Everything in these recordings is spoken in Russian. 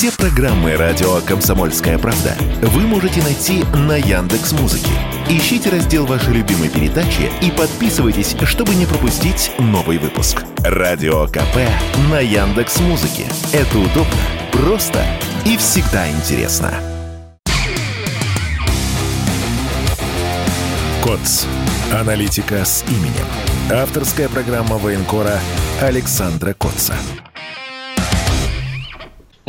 Все программы радио Комсомольская правда вы можете найти на Яндекс Музыке. Ищите раздел вашей любимой передачи и подписывайтесь, чтобы не пропустить новый выпуск. Радио КП на Яндекс Музыке. Это удобно, просто и всегда интересно. КОЦ. Аналитика с именем. Авторская программа военкора Александра Котца.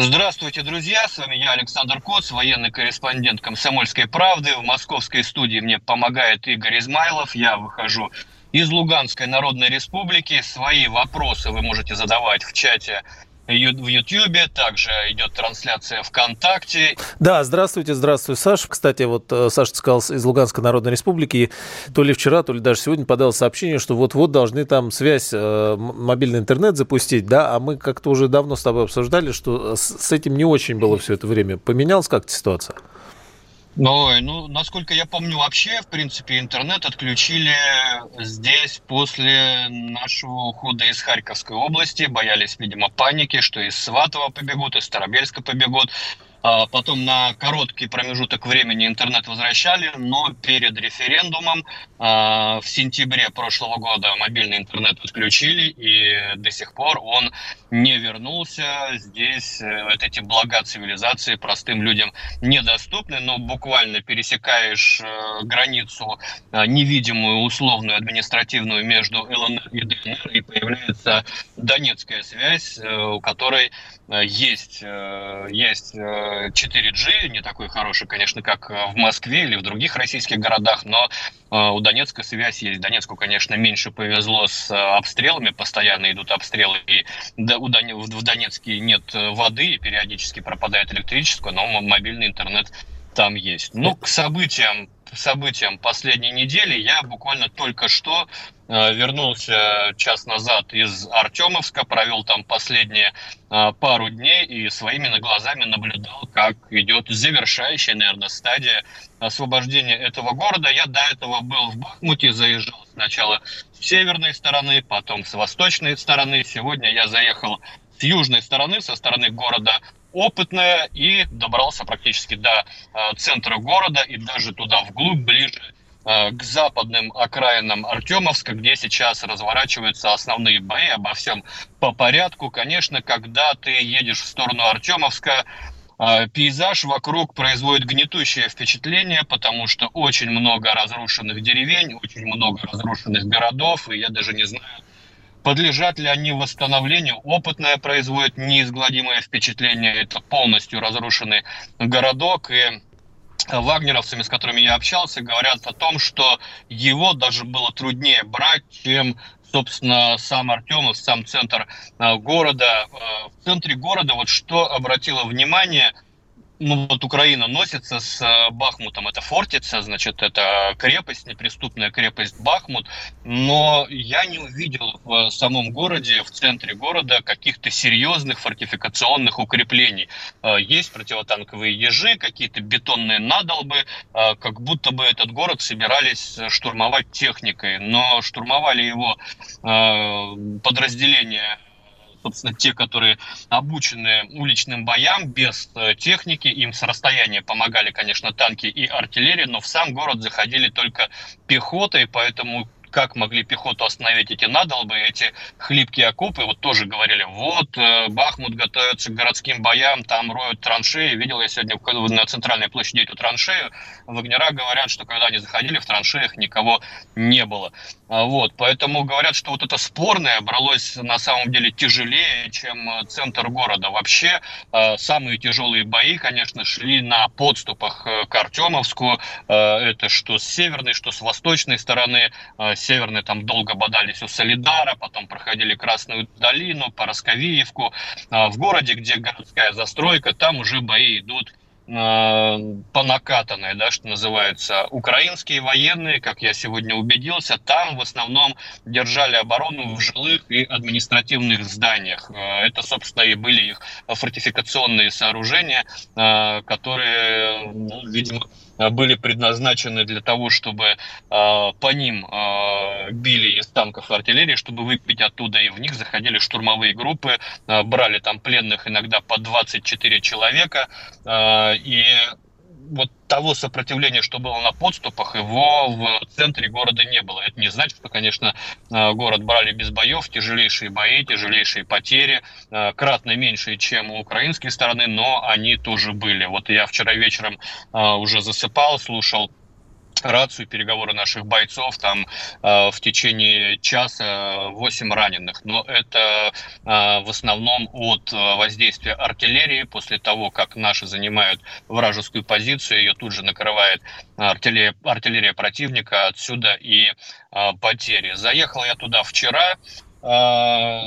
Здравствуйте, друзья! С вами я, Александр Коц, военный корреспондент «Комсомольской правды». В московской студии мне помогает Игорь Измайлов. Я выхожу из Луганской Народной Республики. Свои вопросы вы можете задавать в чате в Ютьюбе, также идет трансляция ВКонтакте. Да, здравствуйте, здравствуй, Саша. Кстати, вот э, Саша сказал из Луганской Народной Республики, то ли вчера, то ли даже сегодня подал сообщение, что вот-вот должны там связь, э, мобильный интернет запустить, да, а мы как-то уже давно с тобой обсуждали, что с этим не очень было все это время. Поменялась как-то ситуация? Ну, ну, насколько я помню, вообще, в принципе, интернет отключили здесь после нашего ухода из Харьковской области. Боялись, видимо, паники, что из Сватова побегут, из Старобельска побегут. А потом на короткий промежуток времени интернет возвращали, но перед референдумом а, в сентябре прошлого года мобильный интернет отключили, и до сих пор он не вернулся. Здесь э, вот эти блага цивилизации простым людям недоступны, но буквально пересекаешь э, границу э, невидимую, условную, административную между ЛНР и ДНР, и появляется донецкая связь, у которой есть, есть 4G, не такой хороший, конечно, как в Москве или в других российских городах, но у Донецка связь есть. Донецку, конечно, меньше повезло с обстрелами, постоянно идут обстрелы, и в Донецке нет воды, и периодически пропадает электричество, но мобильный интернет там есть. Ну, к событиям событиям последней недели я буквально только что э, вернулся час назад из Артемовска, провел там последние э, пару дней и своими глазами наблюдал, как идет завершающая, наверное, стадия освобождения этого города. Я до этого был в Бахмуте, заезжал сначала с северной стороны, потом с восточной стороны. Сегодня я заехал с южной стороны, со стороны города опытная и добрался практически до э, центра города и даже туда вглубь, ближе э, к западным окраинам Артемовска, где сейчас разворачиваются основные бои, обо всем по порядку. Конечно, когда ты едешь в сторону Артемовска, э, пейзаж вокруг производит гнетущее впечатление, потому что очень много разрушенных деревень, очень много разрушенных городов, и я даже не знаю, Подлежат ли они восстановлению? Опытное производит неизгладимое впечатление. Это полностью разрушенный городок. И вагнеровцами, с которыми я общался, говорят о том, что его даже было труднее брать, чем собственно, сам Артемов, сам центр э, города. Э, в центре города, вот что обратило внимание – ну вот Украина носится с э, Бахмутом, это Фортица, значит, это крепость, неприступная крепость Бахмут, но я не увидел в самом городе, в центре города каких-то серьезных фортификационных укреплений. Э, есть противотанковые ежи, какие-то бетонные надолбы, э, как будто бы этот город собирались штурмовать техникой, но штурмовали его подразделения собственно, те, которые обучены уличным боям без э, техники, им с расстояния помогали, конечно, танки и артиллерия, но в сам город заходили только пехотой, поэтому как могли пехоту остановить эти надолбы, эти хлипкие окопы. Вот тоже говорили, вот э, Бахмут готовится к городским боям, там роют траншеи. Видел я сегодня на центральной площади эту траншею. Вагнера говорят, что когда они заходили в траншеях, никого не было. А вот, поэтому говорят, что вот это спорное бралось на самом деле тяжелее, чем э, центр города. Вообще, э, самые тяжелые бои, конечно, шли на подступах к Артемовску. Это что с северной, что с восточной стороны северные там долго бодались у Солидара, потом проходили Красную долину, Поросковиевку. В городе, где городская застройка, там уже бои идут по накатанной, да, что называется. Украинские военные, как я сегодня убедился, там в основном держали оборону в жилых и административных зданиях. А, это, собственно, и были их фортификационные сооружения, которые, ну, видимо, были предназначены для того, чтобы по ним били из танков артиллерии, чтобы выпить оттуда, и в них заходили штурмовые группы, брали там пленных иногда по 24 человека, и вот того сопротивления, что было на подступах, его в центре города не было. Это не значит, что, конечно, э, город брали без боев, тяжелейшие бои, тяжелейшие потери, э, кратно меньшие, чем у украинской стороны, но они тоже были. Вот я вчера вечером э, уже засыпал, слушал рацию, переговоры наших бойцов, там э, в течение часа 8 раненых. Но это э, в основном от э, воздействия артиллерии. После того, как наши занимают вражескую позицию, ее тут же накрывает артиллерия, артиллерия противника, отсюда и э, потери. Заехал я туда вчера. Э,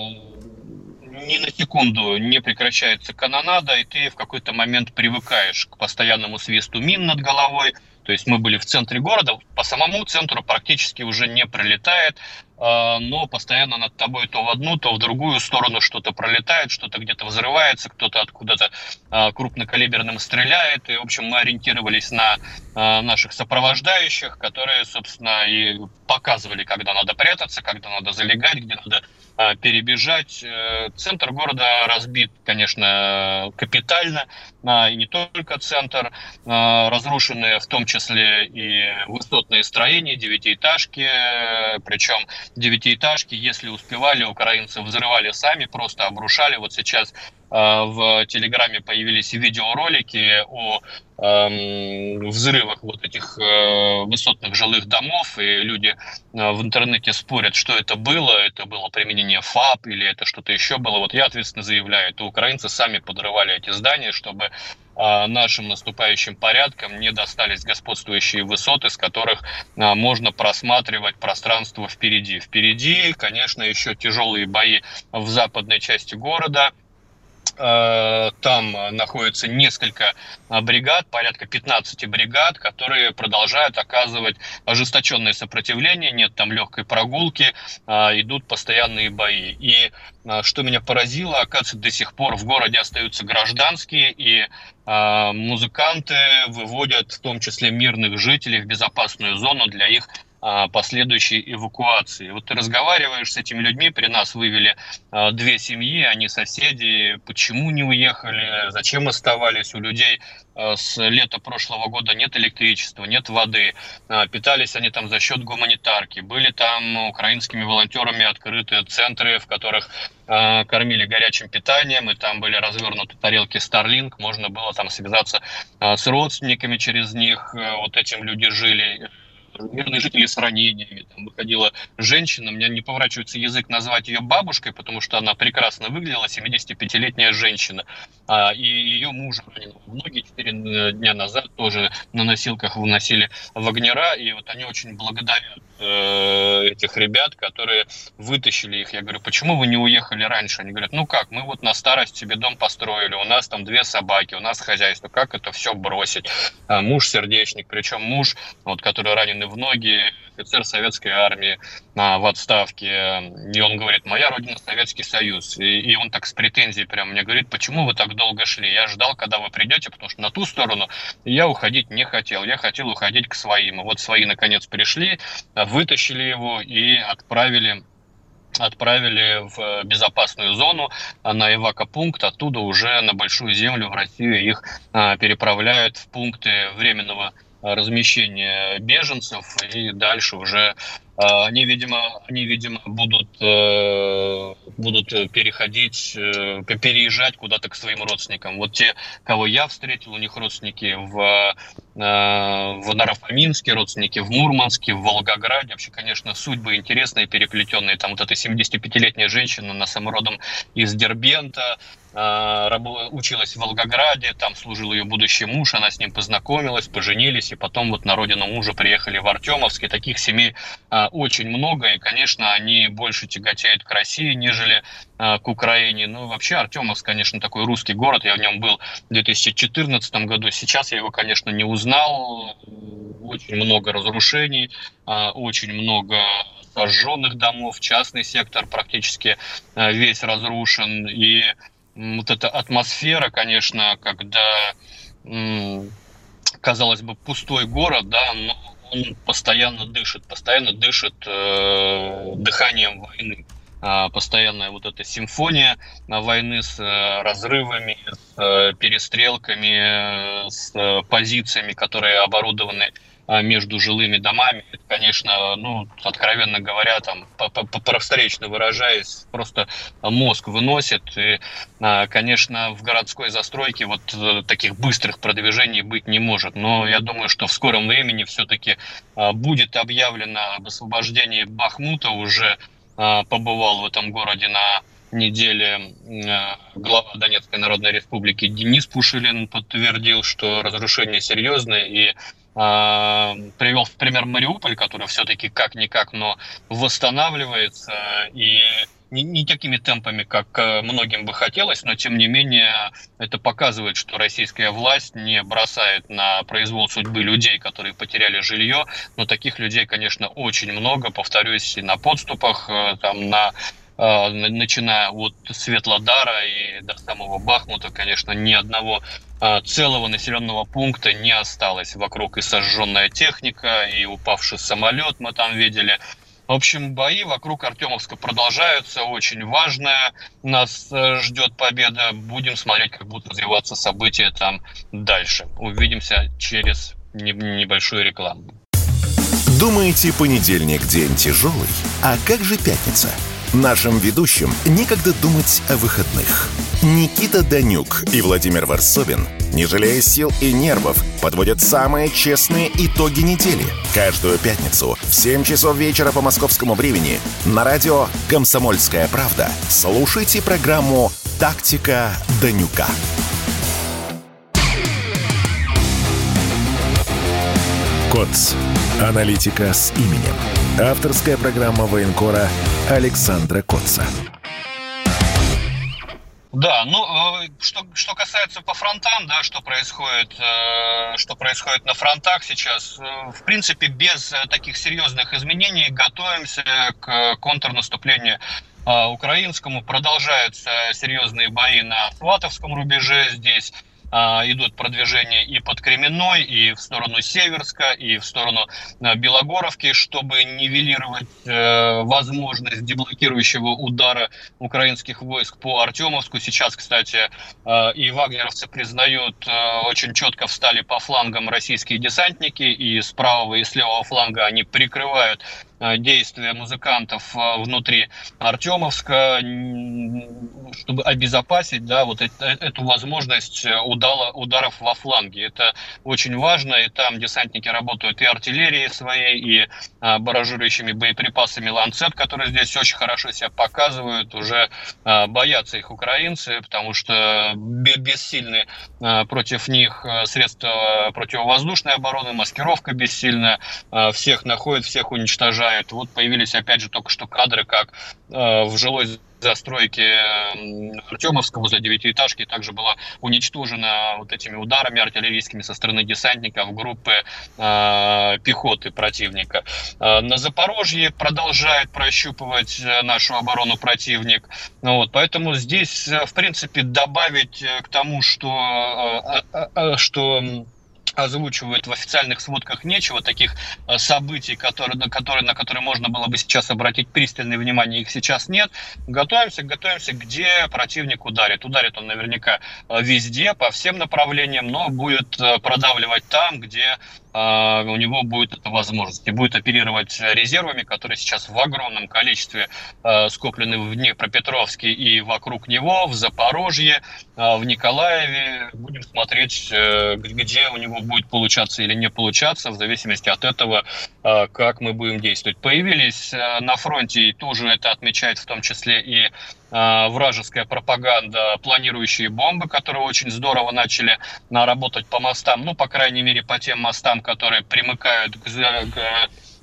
ни на секунду не прекращается канонада, и ты в какой-то момент привыкаешь к постоянному свисту мин над головой, то есть мы были в центре города, по самому центру практически уже не пролетает, а, но постоянно над тобой то в одну, то в другую сторону что-то пролетает, что-то где-то взрывается, кто-то откуда-то а, крупнокалиберным стреляет. И, в общем, мы ориентировались на а, наших сопровождающих, которые, собственно, и показывали, когда надо прятаться, когда надо залегать, где надо а, перебежать. Э, центр города разбит, конечно, капитально, а, и не только центр. А, разрушены в том числе и высотные строения, девятиэтажки, причем девятиэтажки, если успевали, украинцы взрывали сами, просто обрушали. Вот сейчас в Телеграме появились видеоролики о Эм, взрывах вот этих э, высотных жилых домов, и люди э, в интернете спорят, что это было, это было применение ФАП или это что-то еще было. Вот я ответственно заявляю, это украинцы сами подрывали эти здания, чтобы э, нашим наступающим порядкам не достались господствующие высоты, с которых можно просматривать пространство впереди. Впереди, конечно, еще тяжелые бои в западной части города – там находится несколько э, бригад, порядка 15 бригад, которые продолжают оказывать ожесточенное сопротивление, нет там легкой прогулки, э, идут постоянные бои. И что меня поразило, оказывается, до сих пор в городе остаются гражданские, и музыканты выводят в том числе мирных жителей в безопасную зону для их а, последующей эвакуации. Вот ты разговариваешь с этими людьми, при нас вывели а, две семьи, они соседи, почему не уехали, зачем оставались у людей а, с лета прошлого года нет электричества, нет воды. Питались они там за счет гуманитарки. Были там украинскими волонтерами открыты центры, в которых кормили горячим питанием, и там были развернуты тарелки Starlink, можно было там связаться с родственниками через них, вот этим люди жили мирные жители с ранениями. Там выходила женщина, меня не поворачивается язык назвать ее бабушкой, потому что она прекрасно выглядела, 75-летняя женщина. А, и ее муж ранен в ноги 4 дня назад, тоже на носилках выносили вагнера, и вот они очень благодарят э, этих ребят, которые вытащили их. Я говорю, почему вы не уехали раньше? Они говорят, ну как, мы вот на старость себе дом построили, у нас там две собаки, у нас хозяйство, как это все бросить? А муж сердечник, причем муж, вот, который ранен ранены в ноги, офицер советской армии а, в отставке. И он говорит, моя родина Советский Союз. И, и он так с претензией прям мне говорит, почему вы так долго шли? Я ждал, когда вы придете, потому что на ту сторону я уходить не хотел. Я хотел уходить к своим. Вот свои наконец пришли, вытащили его и отправили отправили в безопасную зону на эвакопункт, оттуда уже на Большую Землю в Россию их а, переправляют в пункты временного размещения беженцев, и дальше уже а, они, видимо, они, видимо, будут, э, будут переходить, э, переезжать куда-то к своим родственникам. Вот те, кого я встретил, у них родственники в, э, в Нарафаминске, родственники в Мурманске, в Волгограде. Вообще, конечно, судьбы интересные, переплетенные. Там вот эта 75-летняя женщина на самородом из Дербента, училась в Волгограде, там служил ее будущий муж, она с ним познакомилась, поженились, и потом вот на родину мужа приехали в Артемовск, и таких семей очень много, и, конечно, они больше тяготеют к России, нежели а, к Украине. Ну, вообще, Артемовск, конечно, такой русский город, я в нем был в 2014 году, сейчас я его, конечно, не узнал, очень много разрушений, а, очень много сожженных домов, частный сектор практически весь разрушен, и вот эта атмосфера, конечно, когда казалось бы, пустой город, да, но он постоянно дышит, постоянно дышит э, дыханием войны. А, постоянная вот эта симфония войны с э, разрывами, с э, перестрелками, с позициями, которые оборудованы между жилыми домами. Это, конечно, ну, откровенно говоря, там, просторечно выражаясь, просто мозг выносит. И, а, конечно, в городской застройке вот э, таких быстрых продвижений быть не может. Но я думаю, что в скором времени все-таки а, будет объявлено об освобождении Бахмута. Уже побывал в этом городе на неделе глава Донецкой Народной Республики Денис Пушилин подтвердил, что разрушения серьезные и а, привел в пример Мариуполь, который все-таки как-никак, но восстанавливается и не, не такими темпами, как э, многим бы хотелось, но тем не менее это показывает, что российская власть не бросает на произвол судьбы людей, которые потеряли жилье, но таких людей, конечно, очень много, повторюсь, и на подступах, э, там, на начиная от Светлодара и до самого Бахмута, конечно, ни одного а, целого населенного пункта не осталось. Вокруг и сожженная техника, и упавший самолет мы там видели. В общем, бои вокруг Артемовска продолжаются, очень важная. Нас э, ждет победа. Будем смотреть, как будут развиваться события там дальше. Увидимся через небольшую рекламу. Думаете, понедельник день тяжелый? А как же пятница? Нашим ведущим некогда думать о выходных. Никита Данюк и Владимир Варсобин, не жалея сил и нервов, подводят самые честные итоги недели. Каждую пятницу в 7 часов вечера по московскому времени на радио «Комсомольская правда» слушайте программу «Тактика Данюка». КОЦ. Аналитика с именем. Авторская программа военкора Александра Котца. Да, ну э, что, что касается по фронтам, да, что происходит, э, что происходит на фронтах сейчас, э, в принципе, без таких серьезных изменений готовимся к контрнаступлению украинскому. Продолжаются серьезные бои на Сватовском рубеже здесь. А, идут продвижения и под Кременной, и в сторону Северска, и в сторону а, Белогоровки, чтобы нивелировать э, возможность деблокирующего удара украинских войск по Артемовску. Сейчас, кстати, э, и вагнеровцы признают, э, очень четко встали по флангам российские десантники, и с правого и с левого фланга они прикрывают действия музыкантов э, внутри Артемовска, чтобы обезопасить да, вот эту возможность э, удала, ударов во фланге. Это очень важно, и там десантники работают и артиллерией своей, и баражирующими боеприпасами «Ланцет», которые здесь очень хорошо себя показывают, уже боятся их украинцы, потому что бессильны против них средства противовоздушной обороны, маскировка бессильная, всех находят, всех уничтожают уничтожает. Вот появились опять же только что кадры, как э, в жилой застройке Артемовска возле девятиэтажки также была уничтожена вот этими ударами артиллерийскими со стороны десантников группы э, пехоты противника. Э, на Запорожье продолжает прощупывать э, нашу оборону противник. Ну, вот, поэтому здесь, э, в принципе, добавить к тому, что, что озвучивают в официальных сводках нечего, таких э, событий, которые, на, которые, на которые можно было бы сейчас обратить пристальное внимание, их сейчас нет. Готовимся, готовимся, где противник ударит. Ударит он наверняка э, везде, по всем направлениям, но будет э, продавливать там, где у него будет эта возможность и будет оперировать резервами, которые сейчас в огромном количестве а, скоплены в Днепропетровске и вокруг него, в Запорожье, а, в Николаеве. Будем смотреть, э, где у него будет получаться или не получаться, в зависимости от этого, как мы будем действовать. Появились э, на фронте, и тоже это отмечает в том числе и вражеская пропаганда, планирующие бомбы, которые очень здорово начали работать по мостам, ну, по крайней мере, по тем мостам, которые примыкают к, к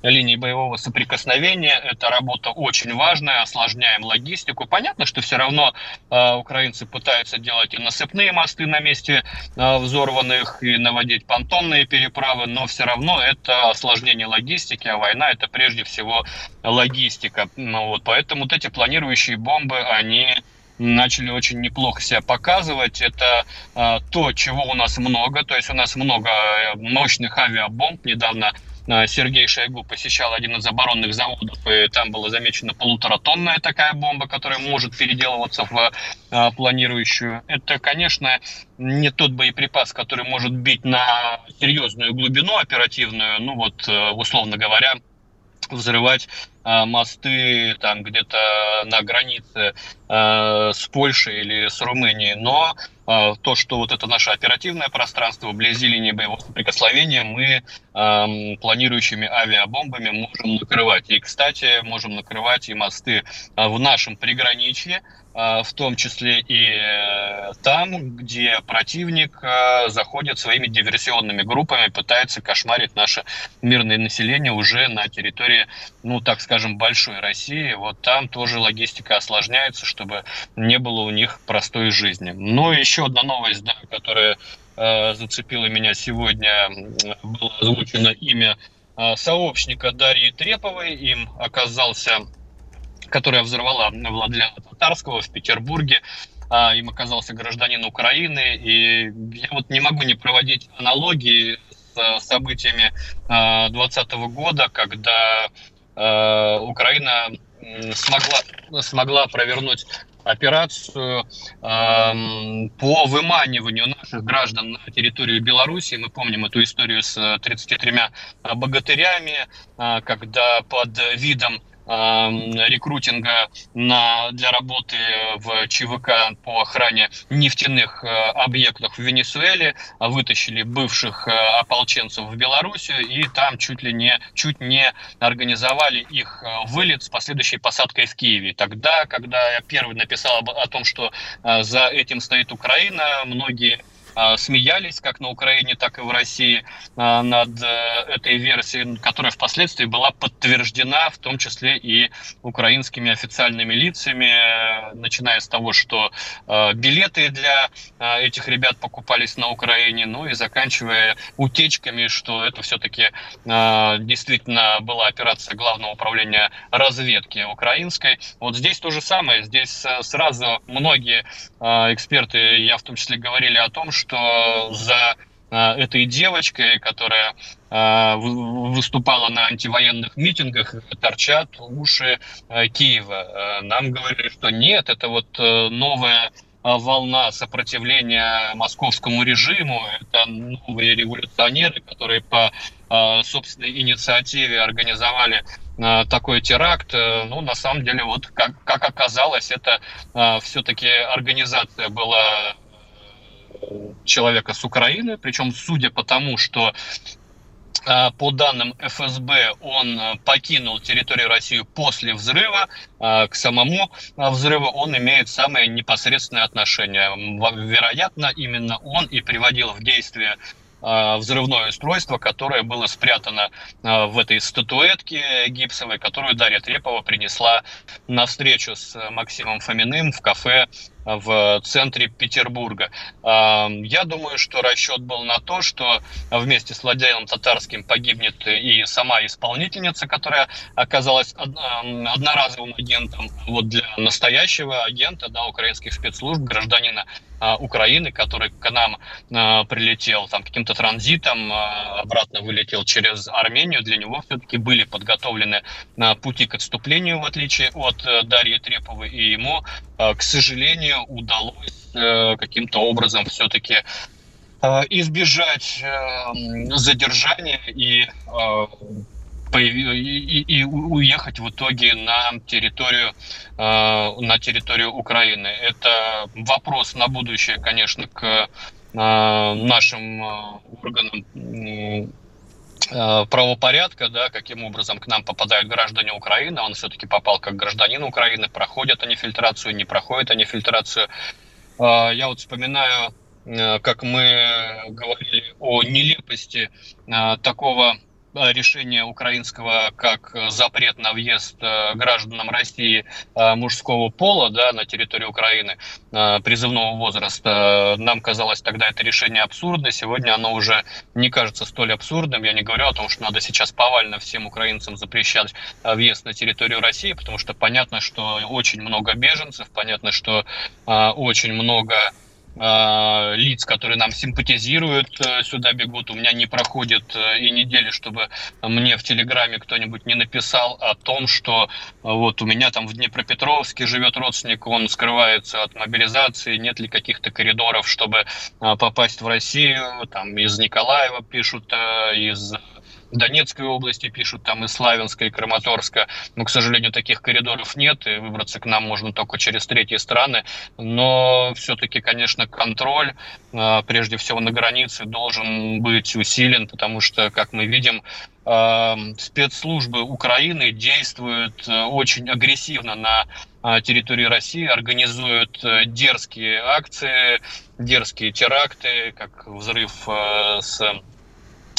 линии боевого соприкосновения. Эта работа очень важная, осложняем логистику. Понятно, что все равно э, украинцы пытаются делать и насыпные мосты на месте э, взорванных, и наводить понтонные переправы, но все равно это осложнение логистики, а война это прежде всего логистика. Ну, вот, поэтому вот эти планирующие бомбы, они начали очень неплохо себя показывать. Это то, чего у нас много, то есть у нас много мощных авиабомб. Недавно Э, Сергей Шойгу посещал один из оборонных заводов, и там была замечена полуторатонная такая бомба, которая может переделываться в э, планирующую. Это, конечно, не тот боеприпас, который может бить на серьезную глубину оперативную, ну вот, э, условно говоря, взрывать э, мосты там где-то на границе э, с Польшей или с Румынией, но то, что вот это наше оперативное пространство вблизи линии боевого соприкосновения, мы э, планирующими авиабомбами можем накрывать. И, кстати, можем накрывать и мосты в нашем приграничье, в том числе и там, где противник заходит своими диверсионными группами, пытается кошмарить наше мирное население уже на территории, ну, так скажем, большой России. Вот там тоже логистика осложняется, чтобы не было у них простой жизни. Ну, еще одна новость, да, которая э, зацепила меня сегодня, было озвучено имя э, сообщника Дарьи Треповой. Им оказался которая взорвала Владлена Татарского в Петербурге. А, им оказался гражданин Украины. И я вот не могу не проводить аналогии с событиями 2020 года, когда а, Украина смогла, смогла провернуть операцию э, по выманиванию наших граждан на территорию Беларуси. Мы помним эту историю с 33 богатырями, э, когда под видом рекрутинга на, для работы в ЧВК по охране нефтяных э, объектов в Венесуэле, вытащили бывших э, ополченцев в Белоруссию и там чуть ли не, чуть не организовали их э, вылет с последующей посадкой в Киеве. Тогда, когда я первый написал о том, что за этим стоит Украина, многие а, смеялись как на Украине, так и в России а, над э, этой версией, которая впоследствии была подтверждена, в том числе и украинскими официальными лицами, э, начиная с того, что э, билеты для этих ребят покупались на Украине, ну и заканчивая утечками, что это все-таки действительно была операция Главного управления разведки украинской. Вот здесь то же самое, здесь сразу многие эксперты, я в том числе говорили о том, что за а, этой девочкой, которая а, выступала на антивоенных митингах, торчат уши а, Киева. Нам говорили, что нет, это вот э, новая волна сопротивления московскому режиму. Это новые революционеры, которые по собственной инициативе организовали такой теракт. Ну, на самом деле, вот как, как оказалось, это все-таки организация была человека с Украины, причем судя по тому, что по данным ФСБ, он покинул территорию России после взрыва. К самому взрыву он имеет самое непосредственное отношение. Вероятно, именно он и приводил в действие взрывное устройство, которое было спрятано в этой статуэтке гипсовой, которую Дарья Трепова принесла на встречу с Максимом Фоминым в кафе в центре Петербурга. Я думаю, что расчет был на то, что вместе с Владимиром Татарским погибнет и сама исполнительница, которая оказалась одноразовым агентом. Вот для настоящего агента, да, украинских спецслужб, гражданина а, Украины, который к нам а, прилетел там каким-то транзитом, а, обратно вылетел через Армению, для него все-таки были подготовлены пути к отступлению, в отличие от э, Дарьи Треповой, и ему, к сожалению, удалось э, каким-то образом все-таки избежать э, задержания и и, и уехать в итоге на территорию, э, на территорию Украины. Это вопрос на будущее, конечно, к э, нашим э, органам правопорядка, да, каким образом к нам попадают граждане Украины. Он все-таки попал как гражданин Украины, проходят они фильтрацию, не проходят они фильтрацию. Я вот вспоминаю, как мы говорили о нелепости такого решение украинского как запрет на въезд гражданам России мужского пола да, на территорию Украины призывного возраста. Нам казалось тогда это решение абсурдно. Сегодня оно уже не кажется столь абсурдным. Я не говорю о том, что надо сейчас повально всем украинцам запрещать въезд на территорию России, потому что понятно, что очень много беженцев, понятно, что очень много Э, лиц, которые нам симпатизируют, э, сюда бегут. У меня не проходит э, и недели, чтобы мне в Телеграме кто-нибудь не написал о том, что вот у меня там в Днепропетровске живет родственник, он скрывается от мобилизации, нет ли каких-то коридоров, чтобы попасть в Россию, там из Николаева пишут, из Донецкой области пишут, там и Славянска, и Краматорска. Но, к сожалению, таких коридоров нет, и выбраться к нам можно только через третьи страны. Но все-таки, конечно, контроль, а, прежде всего на границе, должен быть усилен, потому что, как мы видим, а, спецслужбы Украины действуют а, очень агрессивно на территории России, организуют дерзкие акции, дерзкие теракты, как взрыв с Э,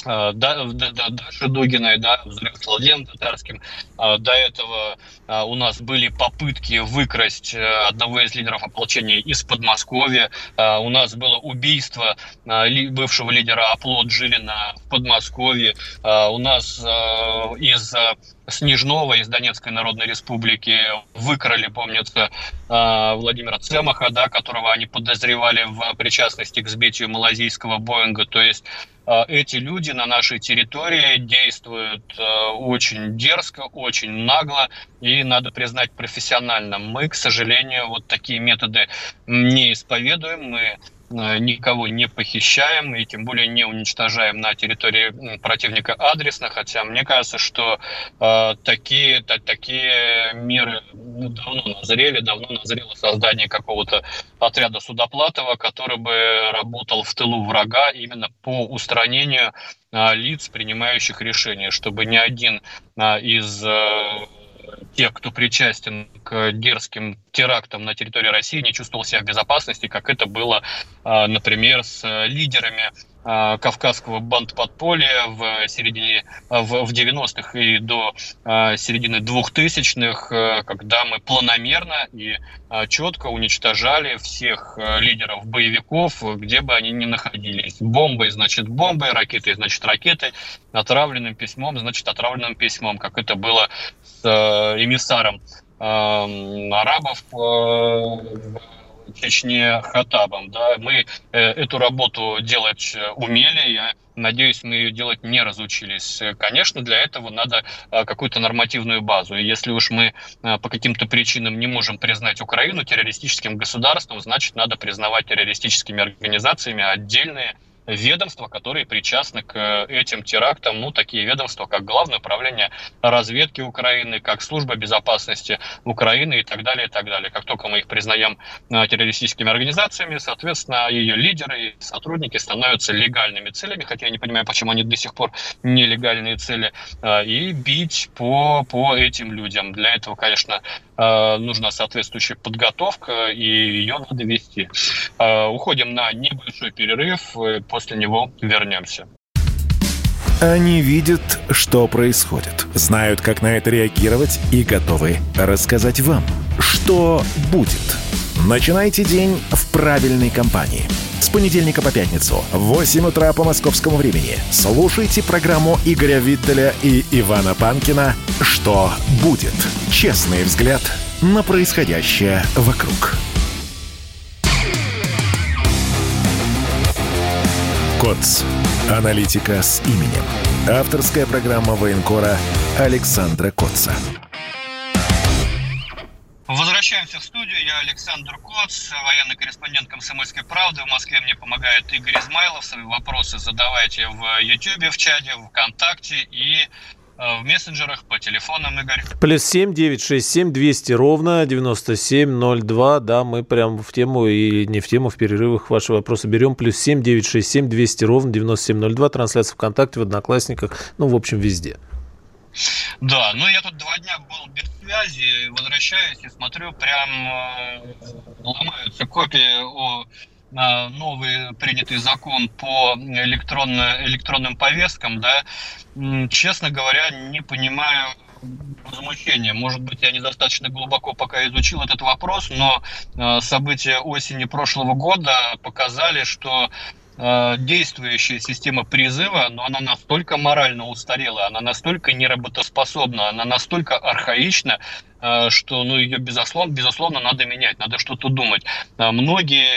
да, да, да, Даши Дугиной, да, взрыв с Татарским. Э, до этого э, у нас были попытки выкрасть одного из лидеров ополчения из Подмосковья. У нас было убийство бывшего лидера Оплот Жилина в Подмосковье. У нас из Снежного из Донецкой Народной Республики выкрали, помнится, Владимира Цемаха, да, которого они подозревали в причастности к сбитию малазийского Боинга. То есть а, эти люди на нашей территории действуют а, очень дерзко, очень нагло и, надо признать, профессионально. Мы, к сожалению, вот такие методы не исповедуем, мы Э, никого не похищаем и тем более не уничтожаем на территории противника адресно, хотя мне кажется, что э, такие, та, такие меры ну, давно назрели, давно назрело создание какого-то отряда Судоплатова, который бы работал в тылу врага именно по устранению э, лиц, принимающих решения, чтобы ни один э, из э, тех, кто причастен к дерзким терактам на территории России, не чувствовал себя в безопасности, как это было, а, например, с лидерами а, кавказского бандподполья в середине, в, в 90-х и до а, середины 2000-х, когда мы планомерно и четко уничтожали всех лидеров боевиков, где бы они ни находились. Бомбой, значит, бомбой, ракетой, значит, ракетой, отравленным письмом, значит, отравленным письмом, как это было с эмиссаром арабов Чечне Хатабом. Да? Мы э, эту работу делать умели, я надеюсь, мы ее делать не разучились. Конечно, для этого надо э, какую-то нормативную базу. И если уж мы э, по каким-то причинам не можем признать Украину террористическим государством, значит, надо признавать террористическими организациями отдельные ведомства, которые причастны к э, этим терактам, ну, такие ведомства, как Главное управление разведки Украины, как Служба безопасности Украины и так далее, и так далее. Как только мы их признаем э, террористическими организациями, соответственно, ее лидеры и сотрудники становятся легальными целями, хотя я не понимаю, почему они до сих пор нелегальные цели, э, и бить по, по этим людям. Для этого, конечно, нужна соответствующая подготовка, и ее надо вести. Уходим на небольшой перерыв после него вернемся. Они видят, что происходит, знают, как на это реагировать и готовы рассказать вам, что будет. Начинайте день в правильной компании. С понедельника по пятницу в 8 утра по московскому времени слушайте программу Игоря Виттеля и Ивана Панкина «Что будет?» Честный взгляд на происходящее вокруг. КОЦ. Аналитика с именем. Авторская программа военкора Александра Котца. Возвращаемся в студию. Я Александр Коц, военный корреспондент «Комсомольской правды». В Москве мне помогает Игорь Измайлов. Свои вопросы задавайте в YouTube, в чате, в ВКонтакте и Э, в мессенджерах, по телефонам, Игорь. Плюс семь девять шесть семь двести ровно девяносто семь ноль два. Да, мы прям в тему и не в тему, в перерывах ваши вопросы берем. Плюс семь девять шесть семь двести ровно девяносто семь ноль два. Трансляция ВКонтакте, в Одноклассниках, ну, в общем, везде. Да, ну я тут два дня был без связи, возвращаюсь и смотрю, прям э, ломаются копии о новый принятый закон по электронно, электронным повесткам, да, честно говоря, не понимаю возмущения. Может быть, я недостаточно глубоко пока изучил этот вопрос, но события осени прошлого года показали, что Э, действующая система призыва, но она настолько морально устарела, она настолько неработоспособна, она настолько архаична, э, что ну, ее безусловно, безусловно надо менять, надо что-то думать. Э, многие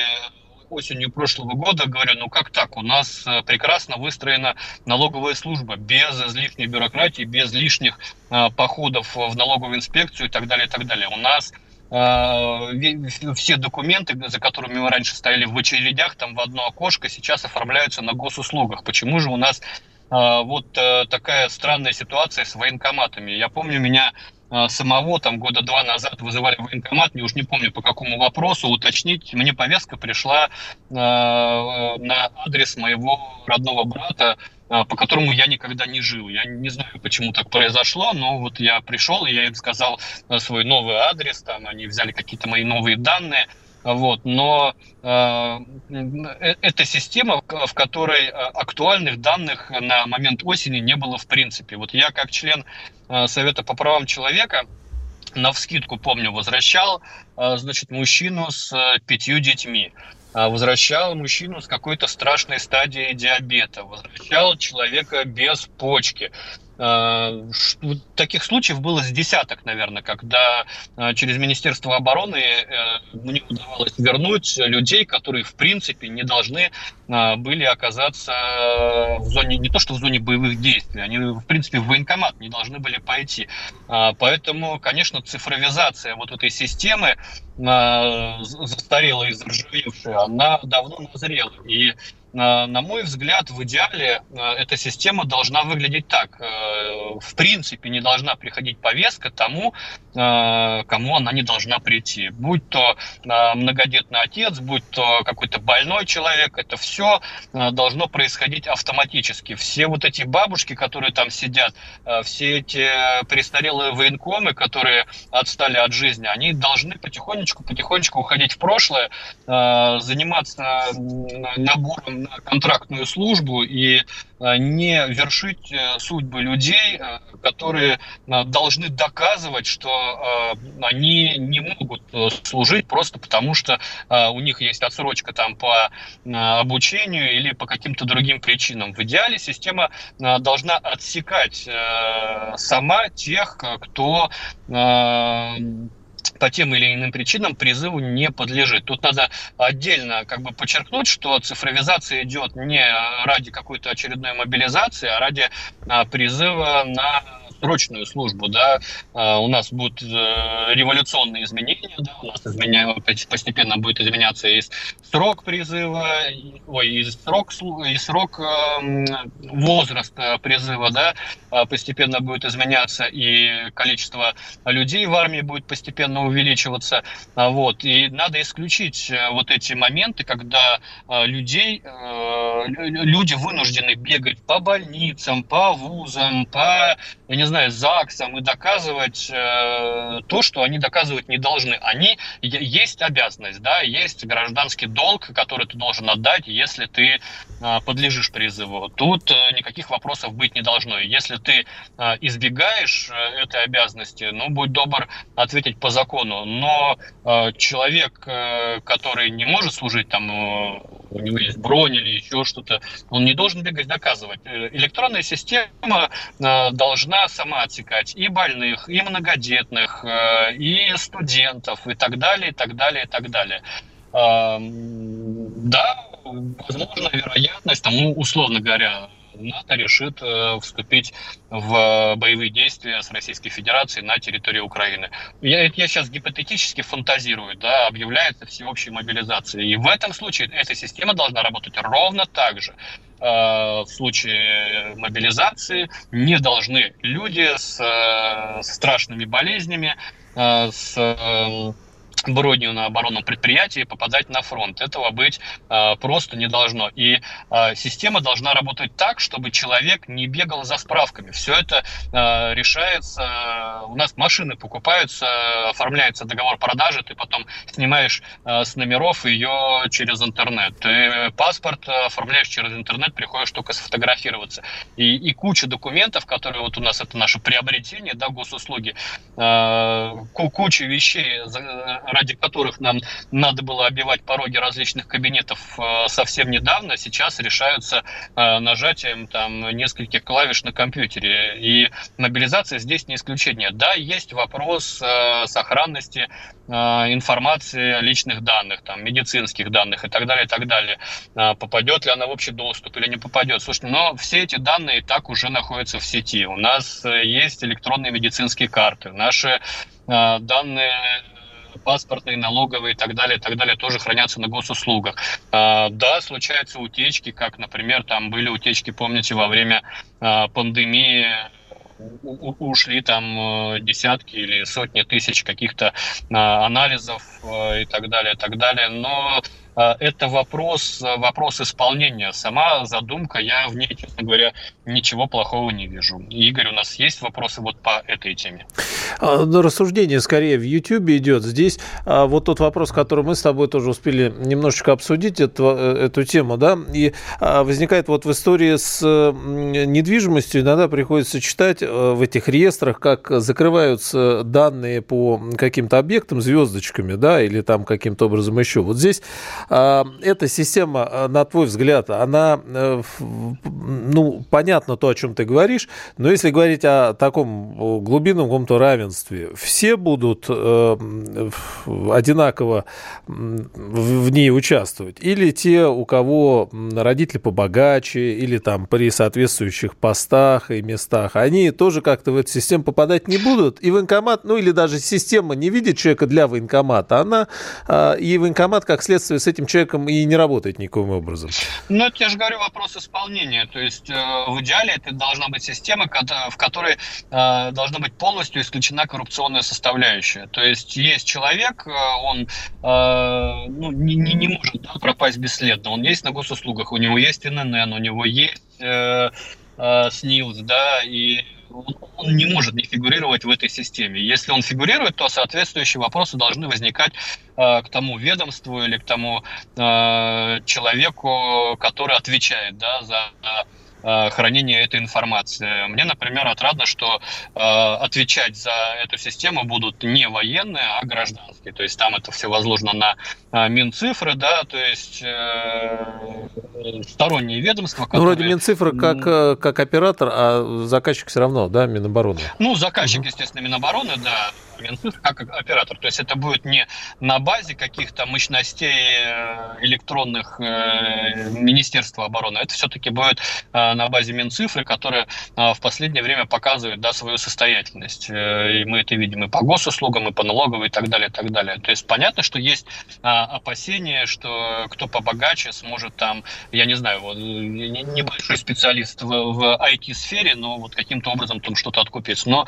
осенью прошлого года говорю, ну как так, у нас прекрасно выстроена налоговая служба, без излишней бюрократии, без лишних походов в налоговую инспекцию и так далее, и так далее. У нас все документы, за которыми мы раньше стояли в очередях, там в одно окошко, сейчас оформляются на госуслугах. Почему же у нас а, вот э, такая странная ситуация с военкоматами? Я помню, меня а, самого там года два назад вызывали военкомат, не уж не помню по какому вопросу, уточнить. Мне повестка пришла на адрес моего родного брата, а, по которому я никогда не жил. Я не знаю, почему так произошло, но вот я пришел, и я им сказал а, свой новый адрес, там они взяли какие-то мои новые данные, вот, но э, это система, в которой актуальных данных на момент осени не было в принципе. Вот я как член э, Совета по правам человека на вскидку, помню, возвращал, э, значит, мужчину с э, пятью детьми. А, возвращал мужчину с какой-то страшной стадией диабета, возвращал человека без почки, таких случаев было с десяток, наверное, когда э, через Министерство обороны э, мне удавалось вернуть людей, которые, в принципе, не должны были оказаться в зоне, не то что в зоне боевых действий, они, в принципе, в военкомат не должны были пойти. Поэтому, конечно, цифровизация вот этой системы застарелая и заржавевшая, она давно назрела. И на мой взгляд, в идеале э, эта система должна выглядеть так. Э, в принципе, не должна приходить повестка тому, э, кому она не должна прийти. Будь то многодетный отец, будь то какой-то больной человек, это все должно происходить автоматически. Все вот эти бабушки, которые там сидят, все эти престарелые военкомы, которые отстали от жизни, они должны потихонечку-потихонечку уходить в прошлое, заниматься набором на контрактную службу и э, не вершить э, судьбы людей, э, которые должны доказывать, что они не могут служить просто потому, что у них есть отсрочка там по обучению или по каким-то другим причинам. В идеале система должна отсекать сама тех, кто по тем или иным причинам призыву не подлежит. Тут надо отдельно как бы подчеркнуть, что цифровизация идет не ради какой-то очередной мобилизации, а ради а, призыва на срочную службу, да, а, у нас будут э, революционные изменения, да, у нас изменя... постепенно будет изменяться и срок призыва, ой, и срок, и срок эм, возраста призыва, да, а, постепенно будет изменяться, и количество людей в армии будет постепенно увеличиваться, а, вот, и надо исключить э, вот эти моменты, когда людей, э, люди вынуждены бегать по больницам, по вузам, по, я не не знаю, ЗАГСом и доказывать э, то, что они доказывать не должны. Они есть обязанность, да, есть гражданский долг, который ты должен отдать, если ты э, подлежишь призыву. Тут э, никаких вопросов быть не должно. Если ты э, избегаешь э, этой обязанности, ну, будь добр ответить по закону. Но э, человек, э, который не может служить там, э, у него есть бронь или еще что-то, он не должен бегать доказывать. Э, электронная система э, должна сама отсекать и больных, и многодетных, э, и студентов, и так далее, и так далее, и так далее. Да, возможно, вероятность, там, условно говоря, НАТО решит э, вступить в боевые действия с Российской Федерацией на территории Украины. Я, я сейчас гипотетически фантазирую, да, объявляется всеобщей мобилизация. И в этом случае эта система должна работать ровно так же. Э, в случае мобилизации не должны люди с, э, страшными болезнями, э, с бронью на оборонном предприятии попадать на фронт. Этого быть э, просто не должно. И э, система должна работать так, чтобы человек не бегал за справками. Все это э, решается. У нас машины покупаются, оформляется договор продажи, ты потом снимаешь э, с номеров ее через интернет. Ты паспорт оформляешь через интернет, приходишь только сфотографироваться. И, и куча документов, которые вот у нас это наше приобретение, да, госуслуги, э, куча вещей ради которых нам надо было обивать пороги различных кабинетов э, совсем недавно, сейчас решаются э, нажатием там нескольких клавиш на компьютере. И мобилизация здесь не исключение. Да, есть вопрос э, сохранности информации личных данных, там, медицинских данных и так далее, и так далее. Попадет ли она в общий доступ или не попадет. Слушайте, но все эти данные и так уже находятся в сети. У нас есть электронные медицинские карты. Наши данные паспортные, налоговые и так далее, и так далее, тоже хранятся на госуслугах. А, да, случаются утечки, как, например, там были утечки, помните, во время а, пандемии ушли там э, десятки или сотни тысяч каких-то а, анализов э, и так далее, и так далее. Но это вопрос, вопрос исполнения. Сама задумка, я в ней, честно говоря, ничего плохого не вижу. Игорь, у нас есть вопросы вот по этой теме? А, ну, рассуждение скорее в YouTube идет. Здесь а, вот тот вопрос, который мы с тобой тоже успели немножечко обсудить, эту, э, эту тему, да, и возникает вот в истории с недвижимостью, иногда приходится читать э, в этих реестрах, как закрываются данные по каким-то объектам звездочками, да, или там каким-то образом еще. Вот здесь а, эта система, а, на твой взгляд, она, э, ну, понятно то, о чем ты говоришь, но если говорить о таком глубинном каком-то равенстве, все будут э, одинаково в ней участвовать? Или те, у кого родители побогаче, или там при соответствующих постах и местах, они тоже как-то в эту систему попадать не будут? И военкомат, ну или даже система не видит человека для военкомата, она а, и военкомат как следствие с этим этим человеком и не работает никаким образом. Ну, это я же говорю вопрос исполнения. То есть э, в идеале это должна быть система, в которой э, должна быть полностью исключена коррупционная составляющая. То есть есть человек, э, он ну, не, не, не может да, пропасть бесследно. Он есть на госуслугах, у него есть ИНН, у него есть СНИЛС, да, и он не может не фигурировать в этой системе. Если он фигурирует, то соответствующие вопросы должны возникать э, к тому ведомству или к тому э, человеку, который отвечает да, за Э, хранения этой информации. Мне, например, отрадно, что э, отвечать за эту систему будут не военные, а гражданские. То есть там это все возложено на э, Минцифры, да, то есть э, сторонние ведомства. Которые... Ну, вроде Минцифры как, как оператор, а заказчик все равно, да, Минобороны. Ну, заказчик, угу. естественно, Минобороны, да. Минцифры как оператор. То есть это будет не на базе каких-то мощностей э, электронных э, Министерства обороны, это все-таки будет э, на базе Минцифры, которая в последнее время показывает да, свою состоятельность. И мы это видим и по госуслугам, и по налоговой, и так далее, и так далее. То есть понятно, что есть опасения, что кто побогаче сможет там, я не знаю, вот, небольшой специалист в, в IT-сфере, но вот каким-то образом там что-то откупиться. Но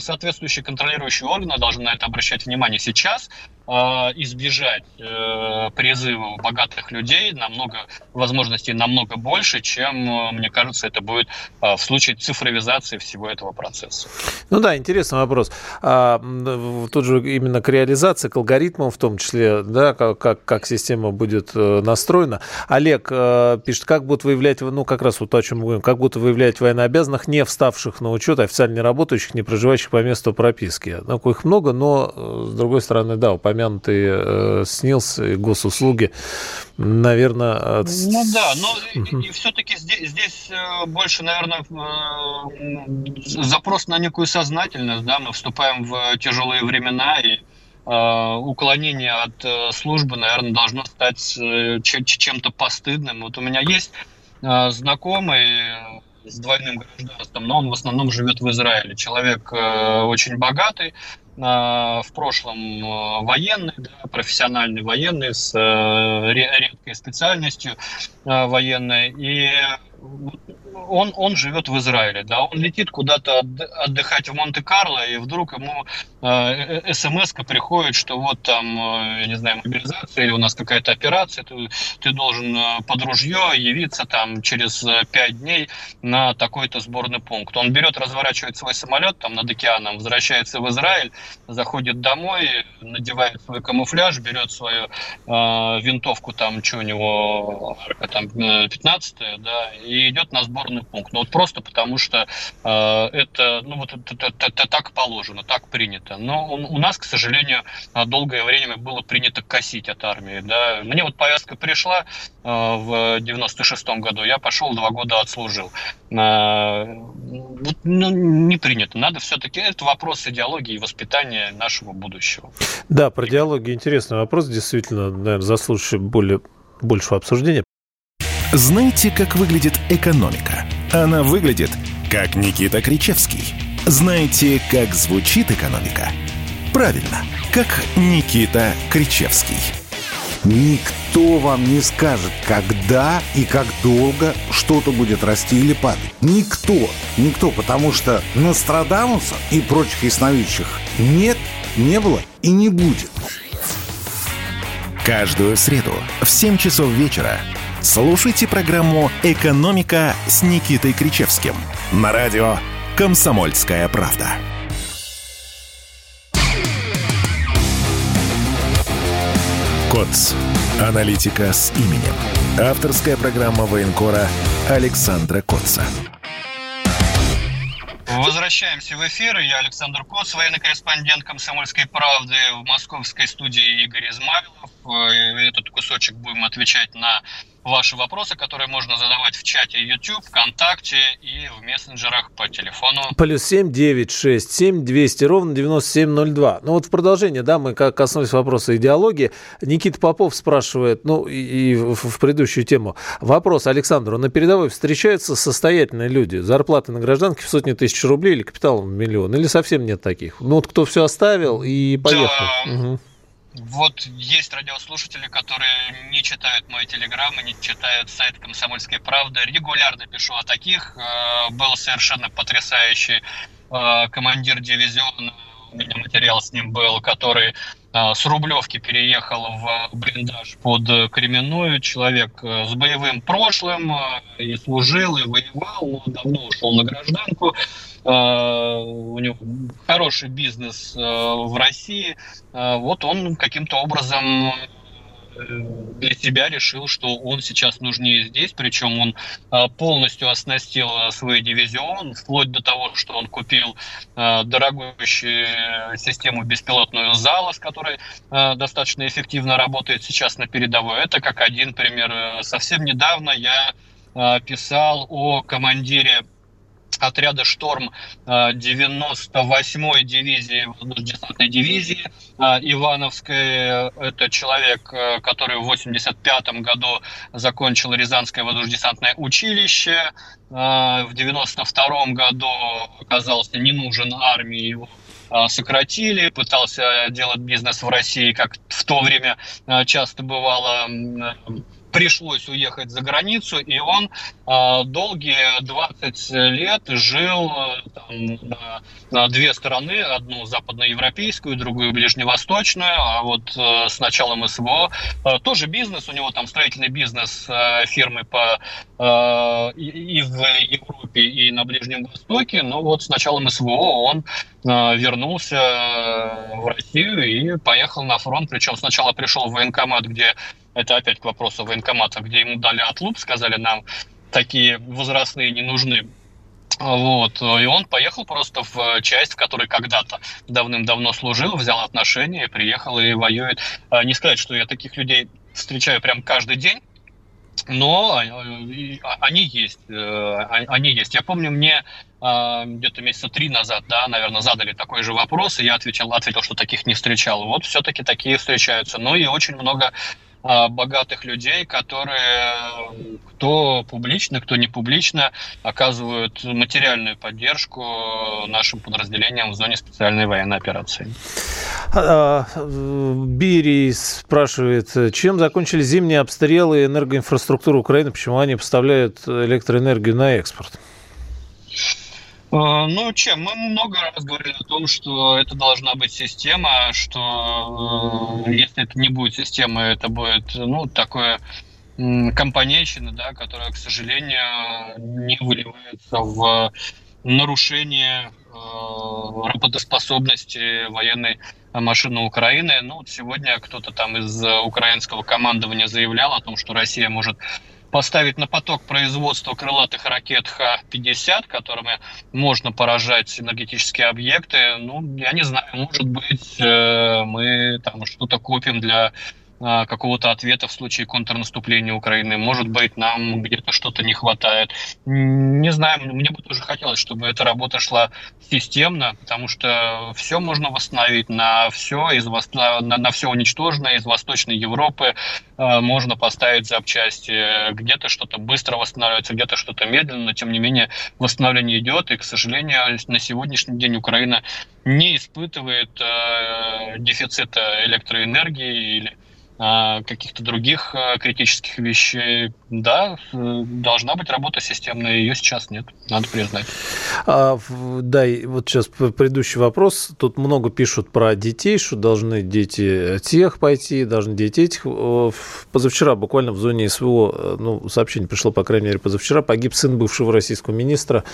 соответствующие контролирующие органы должны на это обращать внимание сейчас, избежать э, призывов богатых людей намного возможностей намного больше, чем, э, мне кажется, это будет в случае цифровизации всего этого процесса. Ну да, интересный вопрос. А, тут же именно к реализации, к алгоритмам в том числе, да, как, как, система будет настроена. Олег пишет, как будут выявлять, ну как раз вот о чем мы говорим, как будут выявлять военнообязанных, не вставших на учет, официально не работающих, не проживающих по месту прописки. Ну, их много, но, э, с другой стороны, да, упомянутые э, СНИЛС и госуслуги, наверное... От... Ну да, но угу. и, и все-таки здесь, здесь э, больше, наверное, э, запрос на некую сознательность, да, мы вступаем в тяжелые времена, и уклонение от службы, наверное, должно стать чем-то постыдным. Вот у меня есть знакомый с двойным гражданством, но он в основном живет в Израиле. Человек очень богатый, в прошлом э, военный, да, профессиональный военный с э, редкой специальностью э, военной. И он, он живет в Израиле, да, он летит куда-то отдыхать в Монте-Карло, и вдруг ему э, смс приходит, что вот там, э, я не знаю, мобилизация или у нас какая-то операция, ты, ты должен э, под ружье явиться там через пять дней на такой-то сборный пункт. Он берет, разворачивает свой самолет там над океаном, возвращается в Израиль, заходит домой, надевает свой камуфляж, берет свою э, винтовку там, что у него, там 15 да, и идет на сборный пункт. Ну вот просто потому что э, это, ну вот это, это, это так положено, так принято. Но у нас, к сожалению, долгое время было принято косить от армии. Да. Мне вот повестка пришла э, в 96-м году, я пошел два года отслужил. Э, вот, ну, не принято. Надо все-таки, это вопрос идеологии и воспитания нашего будущего. Да, про диалоги интересный вопрос, действительно, наверное, заслуживающий более большего обсуждения. Знаете, как выглядит экономика? Она выглядит, как Никита Кричевский. Знаете, как звучит экономика? Правильно, как Никита Кричевский. Никто вам не скажет, когда и как долго что-то будет расти или падать. Никто. Никто, потому что Нострадамуса и прочих ясновидящих нет, не было и не будет. Каждую среду в 7 часов вечера Слушайте программу «Экономика» с Никитой Кричевским на радио «Комсомольская правда». КОЦ. Аналитика с именем. Авторская программа военкора Александра Котца. Возвращаемся в эфир. Я Александр Коц, военный корреспондент «Комсомольской правды» в московской студии Игорь Измайлов. Э, этот кусочек будем отвечать на ваши вопросы, которые можно задавать в чате YouTube, ВКонтакте и в мессенджерах по телефону. Плюс семь девять шесть семь двести ровно девяносто семь ноль два. Ну вот в продолжение, да, мы как коснулись вопроса идеологии. Никита Попов спрашивает, ну и, и в, предыдущую тему. Вопрос Александру. На передовой встречаются состоятельные люди? Зарплаты на гражданке в сотни тысяч рублей или капиталом в миллион? Или совсем нет таких? Ну вот кто все оставил и поехал? Да. Угу. Вот есть радиослушатели, которые не читают мои телеграммы, не читают сайт «Комсомольской правды». Регулярно пишу о таких. Э, был совершенно потрясающий э, командир дивизиона, у меня материал с ним был, который с Рублевки переехал в блиндаж под Кременную. Человек с боевым прошлым и служил, и воевал, но давно ушел на гражданку. Э, у него хороший бизнес э, в России, э, вот он каким-то образом для себя решил, что он сейчас нужнее здесь, причем он полностью оснастил свой дивизион, вплоть до того, что он купил дорогую систему беспилотную зала, с которой достаточно эффективно работает сейчас на передовой. Это как один пример. Совсем недавно я писал о командире отряда «Шторм» 98-й э, дивизии, воздушно-десантной дивизии э, Ивановской. Это человек, э, который в 85 году закончил Рязанское воздушно-десантное училище. В 92 году оказался не нужен армии, его сократили, пытался делать бизнес в России, как в то время часто бывало пришлось уехать за границу, и он э, долгие 20 лет жил э, там, на, на две стороны, одну западноевропейскую, другую ближневосточную, а вот э, с началом СВО э, тоже бизнес, у него там строительный бизнес э, фирмы по, э, и, в Европе, и на Ближнем Востоке, но вот с началом СВО он э, вернулся э, в Россию и поехал на фронт, причем сначала пришел в военкомат, где это опять к вопросу военкомата, где ему дали отлуп, сказали нам, такие возрастные не нужны. Вот. И он поехал просто в часть, в которой когда-то давным-давно служил, взял отношения, приехал и воюет. А, не сказать, что я таких людей встречаю прям каждый день, но они есть, э, они есть. Я помню, мне а, где-то месяца три назад, да, наверное, задали такой же вопрос, и я ответил, ответил, что таких не встречал. Вот все-таки такие встречаются. Ну и очень много а, богатых людей, которые кто публично, кто не публично оказывают материальную поддержку нашим подразделениям в зоне специальной военной операции. А, Бири спрашивает, чем закончились зимние обстрелы энергоинфраструктуры Украины, почему они поставляют электроэнергию на экспорт? Э, ну, чем? Мы много раз говорили о том, что это должна быть система, что э, если это не будет система, это будет, ну, такое компанейщина, да, которая, к сожалению, не выливается в нарушение э, работоспособности военной машины Украины. Ну, вот сегодня кто-то там из украинского командования заявлял о том, что Россия может поставить на поток производства крылатых ракет Х-50, которыми можно поражать энергетические объекты. Ну, я не знаю, может быть, э, мы там что-то купим для какого-то ответа в случае контрнаступления Украины. Может быть, нам где-то что-то не хватает. Не знаю, мне бы тоже хотелось, чтобы эта работа шла системно, потому что все можно восстановить на все, из, на, на все уничтоженное из Восточной Европы. А, можно поставить запчасти. Где-то что-то быстро восстанавливается, где-то что-то медленно, но тем не менее восстановление идет. И, к сожалению, на сегодняшний день Украина не испытывает э, дефицита электроэнергии или а, каких-то других а, критических вещей, да, должна быть работа системная, ее сейчас нет, надо признать. А, да, и вот сейчас предыдущий вопрос. Тут много пишут про детей, что должны дети тех пойти, должны дети этих. Позавчера буквально в зоне СВО, э, ну, сообщение пришло, по крайней мере, позавчера, погиб сын бывшего российского министра,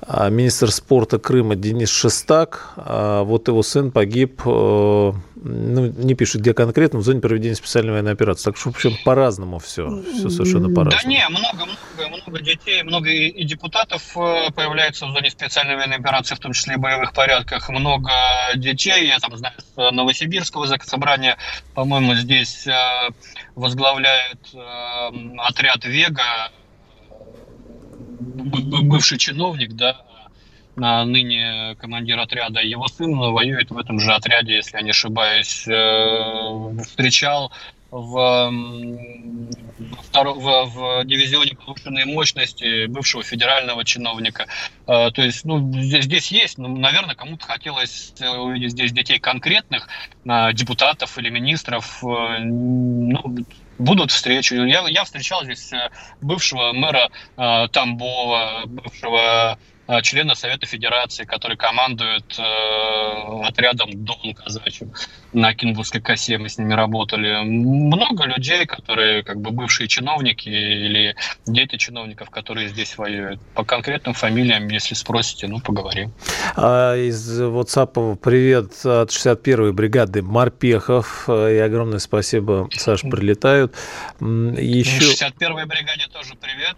а, министр спорта Крыма Денис Шестак. Вот его сын погиб э, ну, не пишет, где конкретно, в зоне проведения специальной военной операции. Так что, в общем, по-разному все. Все совершенно по-разному. Да не, много-много много детей, много и депутатов э, появляется в зоне специальной военной операции, в том числе и боевых порядках. Много детей, я там знаю, с Новосибирского собрания, по-моему, здесь э, возглавляет э, отряд «Вега», бывший чиновник, да, ныне командир отряда, его сын воюет в этом же отряде, если я не ошибаюсь, э, встречал в, в, в дивизионе повышенной мощности бывшего федерального чиновника. Э, то есть, ну, здесь, здесь есть, ну, наверное, кому-то хотелось увидеть здесь детей конкретных, э, депутатов или министров. Ну, будут встречи. Я, я встречал здесь бывшего мэра Тамбова, бывшего Э, члена Совета Федерации, который командует э, отрядом Дон казачьим на Кинбургской косе, мы с ними работали. Много людей, которые как бы бывшие чиновники или дети чиновников, которые здесь воюют. По конкретным фамилиям, если спросите, ну, поговорим. А из WhatsApp привет от 61-й бригады Морпехов. И огромное спасибо, Саш, прилетают. Еще... 61-й бригаде тоже привет.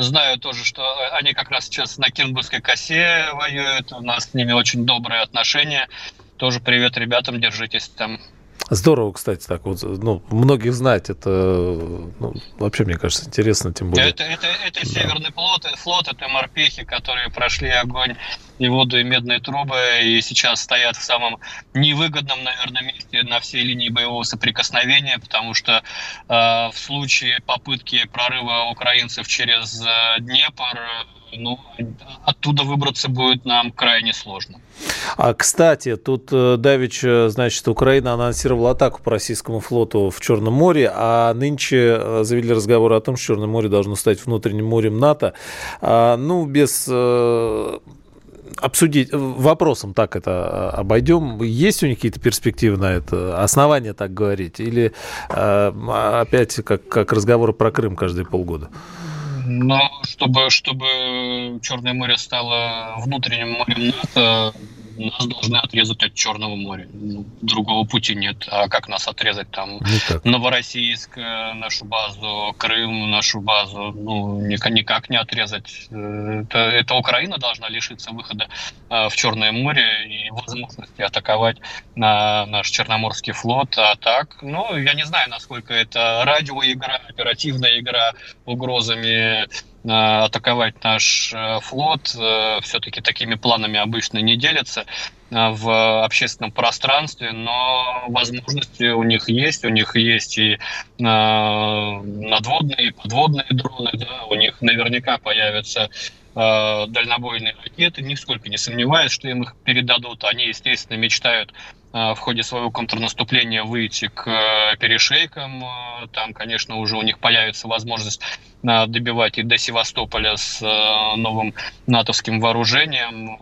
Знаю тоже, что они как раз сейчас на Кирбургской косе воюют. У нас с ними очень добрые отношения. Тоже привет ребятам, держитесь там. Здорово, кстати, так вот, ну, многих знать, это, ну, вообще, мне кажется, интересно, тем более. Это, это, это да. Северный флот, флот, это морпехи, которые прошли огонь и воду, и медные трубы, и сейчас стоят в самом невыгодном, наверное, месте на всей линии боевого соприкосновения, потому что э, в случае попытки прорыва украинцев через э, Днепр, ну, оттуда выбраться будет нам крайне сложно. А, кстати, тут э, Давич, э, значит, Украина анонсировала атаку по российскому флоту в Черном море, а нынче э, завели разговор о том, что Черное море должно стать внутренним морем НАТО. А, ну, без обсудить вопросом так это обойдем. Есть у них какие-то перспективы на это? Основания так говорить? Или опять как, как разговоры про Крым каждые полгода? Но чтобы, чтобы Черное море стало внутренним морем НАТО, нас должны отрезать от Черного моря. Ну, другого пути нет. А как нас отрезать там? Никак. Новороссийск, э, нашу базу, Крым, нашу базу, ну, никак не отрезать. Э, это, это Украина должна лишиться выхода э, в Черное море и возможности атаковать на наш Черноморский флот. А так, ну, я не знаю, насколько это радиоигра, оперативная игра угрозами атаковать наш флот, все-таки такими планами обычно не делятся в общественном пространстве, но возможности у них есть, у них есть и надводные, и подводные дроны, да, у них наверняка появятся Э, дальнобойные ракеты, нисколько не сомневаюсь, что им их передадут. Они, естественно, мечтают э, в ходе своего контрнаступления выйти к э, перешейкам. Там, конечно, уже у них появится возможность добивать и до Севастополя с новым натовским вооружением.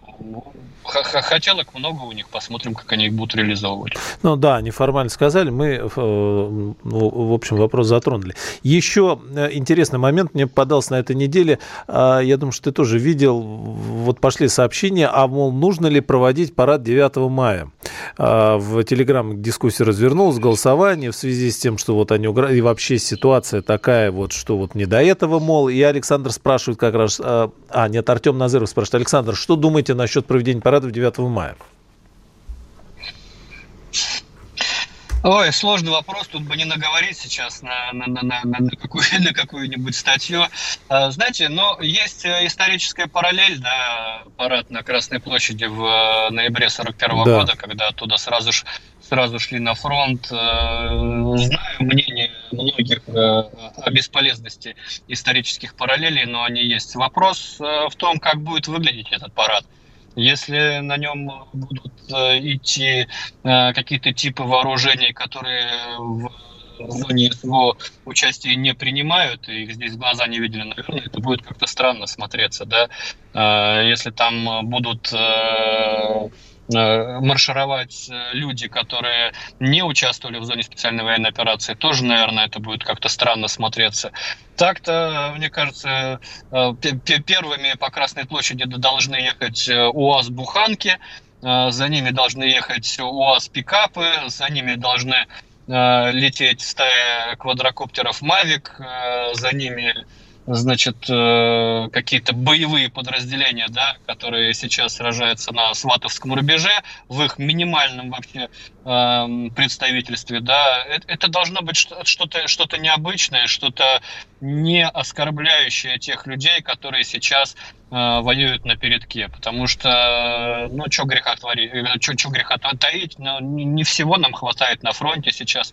Хотелок много у них, посмотрим, как они их будут реализовывать. Ну да, они формально сказали, мы, э, в общем, вопрос затронули. Еще э, интересный момент мне попадался на этой неделе, а, я думаю, что ты тоже видел, вот пошли сообщения, а, мол, нужно ли проводить парад 9 мая. А, в Телеграм дискуссия развернулась, голосование в связи с тем, что вот они и вообще ситуация такая вот, что вот не до этого, мол, и Александр спрашивает как раз, а, а нет, Артем Назыров спрашивает, Александр, что думаете насчет проведения парада парадов 9 мая? Ой, сложный вопрос, тут бы не наговорить сейчас на, на, на, на, на, какую, на какую-нибудь статью. А, знаете, но есть э, историческая параллель, да, парад на Красной площади в э, ноябре 41 -го да. года, когда оттуда сразу, сразу шли на фронт. Э, знаю мнение многих о бесполезности исторических параллелей, но они есть. Вопрос в том, как будет выглядеть этот парад. Если на нем будут э, идти э, какие-то типы вооружений, которые в зоне СВО участие не принимают, и их здесь глаза не видели, наверное, это будет как-то странно смотреться, да. Э, если там будут маршировать э, люди, которые не участвовали в зоне специальной военной операции, тоже, наверное, это будет как-то странно смотреться. Так-то, мне кажется, э, первыми по Красной площади должны ехать УАЗ-буханки, за ними должны ехать УАЗ-пикапы, за ними должны лететь стая квадрокоптеров «Мавик», за ними значит, э, какие-то боевые подразделения, да, которые сейчас сражаются на Сватовском рубеже, в их минимальном вообще э, представительстве, да, это, должно быть что-то что необычное, что-то не оскорбляющее тех людей, которые сейчас э, воюют на передке, потому что, ну, что греха творить, что греха таить, но не всего нам хватает на фронте сейчас,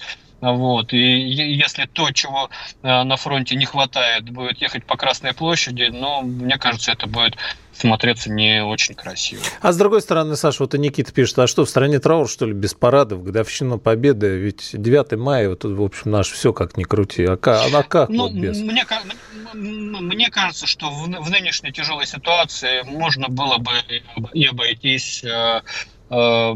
вот. И если то, чего э, на фронте не хватает, будет ехать по Красной площади, ну, мне кажется, это будет смотреться не очень красиво. А с другой стороны, Саша, вот и Никита пишет, а что, в стране траур, что ли, без парадов, годовщина победы? Ведь 9 мая, вот, в общем, наш все как ни крути. А как, а как ну, вот без? Мне, мне кажется, что в, в нынешней тяжелой ситуации можно было бы и обойтись Э, как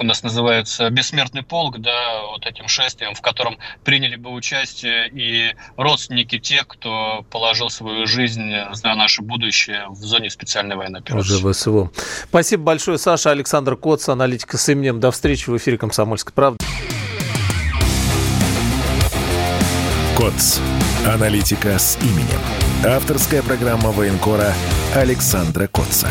у нас называется, бессмертный полк, да, вот этим шествием, в котором приняли бы участие и родственники тех, кто положил свою жизнь за наше будущее в зоне специальной военной операции. Уже ВСВО. Спасибо большое, Саша. Александр Коц, аналитика с именем. До встречи в эфире «Комсомольской правды». КОЦ. Аналитика с именем. Авторская программа военкора Александра Котца.